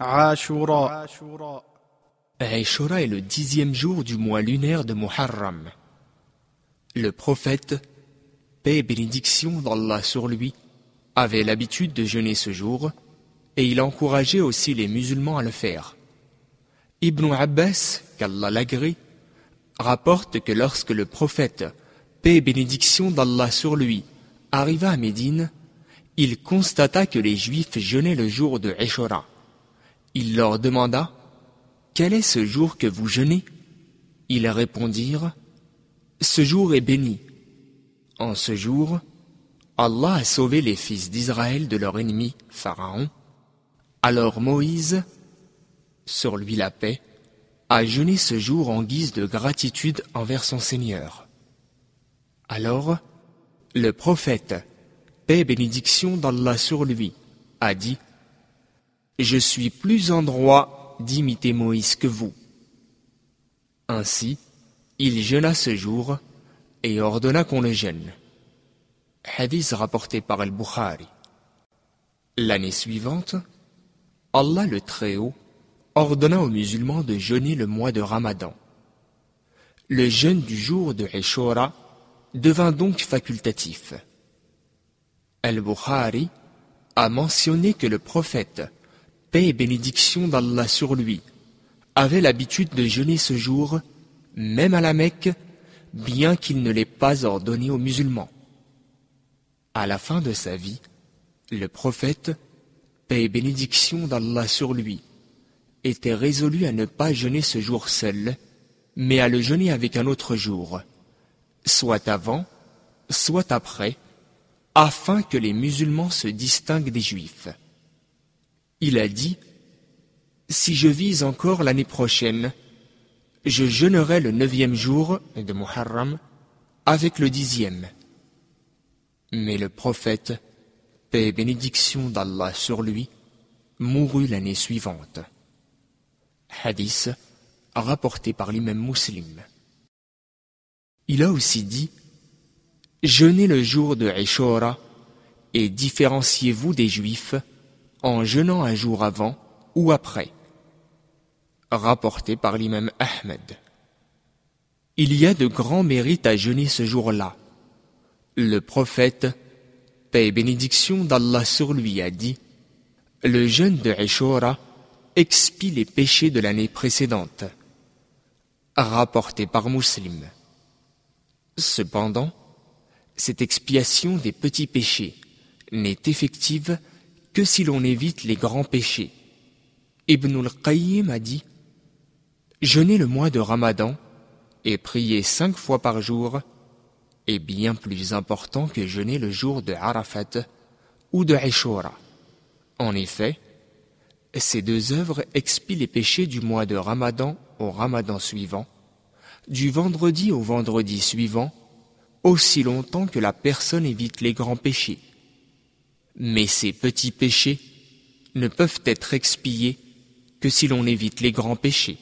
Ashura. Est le dixième jour du mois lunaire de Muharram. Le prophète, paix et bénédiction d'Allah sur lui, avait l'habitude de jeûner ce jour, et il encourageait aussi les musulmans à le faire. Ibn Abbas, qu'Allah l'agrée, rapporte que lorsque le prophète, paix et bénédiction d'Allah sur lui, arriva à Médine, il constata que les Juifs jeûnaient le jour de Ashura. Il leur demanda Quel est ce jour que vous jeûnez? Ils répondirent Ce jour est béni. En ce jour, Allah a sauvé les fils d'Israël de leur ennemi, Pharaon. Alors Moïse, sur lui la paix, a jeûné ce jour en guise de gratitude envers son Seigneur. Alors, le prophète, paix bénédiction d'Allah sur lui, a dit Je suis plus en droit d'imiter Moïse que vous. Ainsi, il jeûna ce jour et ordonna qu'on le jeûne. Hadith rapporté par Al-Bukhari. L'année suivante, Allah le Très-Haut ordonna aux musulmans de jeûner le mois de Ramadan. Le jeûne du jour de Ashura devint donc facultatif. Al-Bukhari a mentionné que le prophète, paix et bénédiction d'Allah sur lui, avait l'habitude de jeûner ce jour, même à la Mecque, bien qu'il ne l'ait pas ordonné aux musulmans. À la fin de sa vie, le prophète, paix et bénédiction d'Allah sur lui, était résolu à ne pas jeûner ce jour seul, mais à le jeûner avec un autre jour, soit avant, soit après, afin que les musulmans se distinguent des juifs. Il a dit, Si je vise encore l'année prochaine, je jeûnerai le neuvième jour de Muharram avec le dixième. Mais le prophète, paix et bénédiction d'Allah sur lui, mourut l'année suivante. Hadith rapporté par l'imam muslim. Il a aussi dit Jeûnez le jour de Ashura et différenciez-vous des Juifs en jeûnant un jour avant ou après. Rapporté par l'imam Ahmed. Il y a de grands mérites à jeûner ce jour-là. Le prophète, paix et bénédiction d'Allah sur lui, a dit Le jeûne de Ashura expie les péchés de l'année précédente. Rapporté par Muslim. Cependant, cette expiation des petits péchés n'est effective que si l'on évite les grands péchés. Ibn al-Qayyim a dit Jeûner le mois de Ramadan et prier cinq fois par jour est bien plus important que jeûner le jour de Arafat ou de Ashura. En effet, ces deux œuvres expient les péchés du mois de Ramadan au Ramadan suivant, du vendredi au vendredi suivant, aussi longtemps que la personne évite les grands péchés. Mais ces petits péchés ne peuvent être expiés que si l'on évite les grands péchés.